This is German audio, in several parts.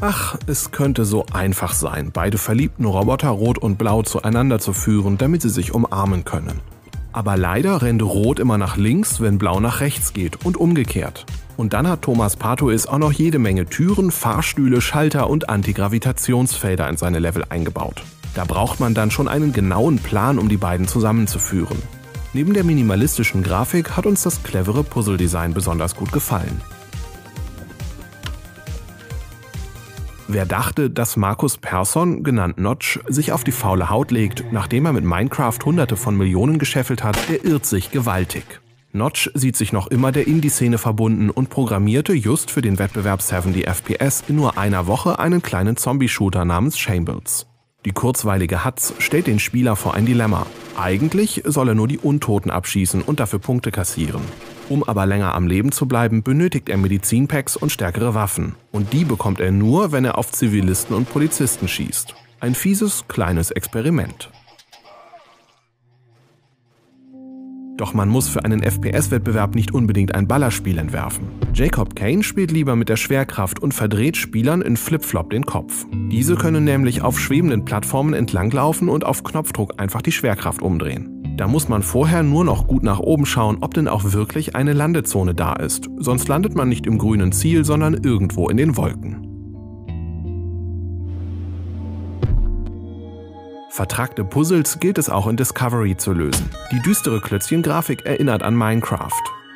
Ach, es könnte so einfach sein, beide verliebten Roboter Rot und Blau zueinander zu führen, damit sie sich umarmen können. Aber leider rennt Rot immer nach links, wenn Blau nach rechts geht und umgekehrt. Und dann hat Thomas Patois auch noch jede Menge Türen, Fahrstühle, Schalter und Antigravitationsfelder in seine Level eingebaut. Da braucht man dann schon einen genauen Plan, um die beiden zusammenzuführen. Neben der minimalistischen Grafik hat uns das clevere Puzzle-Design besonders gut gefallen. Wer dachte, dass Markus Persson, genannt Notch, sich auf die faule Haut legt, nachdem er mit Minecraft hunderte von Millionen gescheffelt hat, der irrt sich gewaltig. Notch sieht sich noch immer der Indie-Szene verbunden und programmierte just für den Wettbewerb 70 FPS in nur einer Woche einen kleinen Zombie-Shooter namens Shambles. Die kurzweilige Hatz stellt den Spieler vor ein Dilemma. Eigentlich soll er nur die Untoten abschießen und dafür Punkte kassieren. Um aber länger am Leben zu bleiben, benötigt er Medizinpacks und stärkere Waffen. Und die bekommt er nur, wenn er auf Zivilisten und Polizisten schießt. Ein fieses, kleines Experiment. Doch man muss für einen FPS-Wettbewerb nicht unbedingt ein Ballerspiel entwerfen. Jacob Kane spielt lieber mit der Schwerkraft und verdreht Spielern in Flipflop den Kopf. Diese können nämlich auf schwebenden Plattformen entlanglaufen und auf Knopfdruck einfach die Schwerkraft umdrehen. Da muss man vorher nur noch gut nach oben schauen, ob denn auch wirklich eine Landezone da ist. Sonst landet man nicht im grünen Ziel, sondern irgendwo in den Wolken. Vertragte Puzzles gilt es auch in Discovery zu lösen. Die düstere Klötzchengrafik erinnert an Minecraft.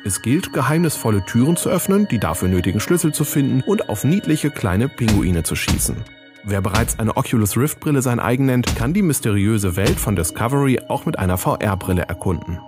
Es gilt, geheimnisvolle Türen zu öffnen, die dafür nötigen Schlüssel zu finden und auf niedliche kleine Pinguine zu schießen. Wer bereits eine Oculus Rift Brille sein eigen nennt, kann die mysteriöse Welt von Discovery auch mit einer VR-Brille erkunden.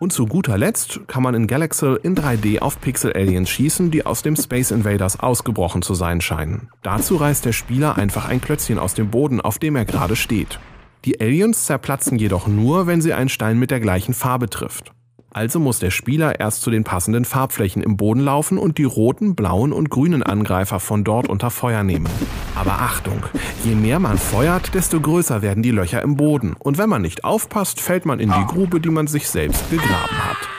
Und zu guter Letzt kann man in Galaxy in 3D auf Pixel-Aliens schießen, die aus dem Space Invaders ausgebrochen zu sein scheinen. Dazu reißt der Spieler einfach ein Klötzchen aus dem Boden, auf dem er gerade steht. Die Aliens zerplatzen jedoch nur, wenn sie einen Stein mit der gleichen Farbe trifft. Also muss der Spieler erst zu den passenden Farbflächen im Boden laufen und die roten, blauen und grünen Angreifer von dort unter Feuer nehmen. Aber Achtung, je mehr man feuert, desto größer werden die Löcher im Boden. Und wenn man nicht aufpasst, fällt man in die Grube, die man sich selbst gegraben hat.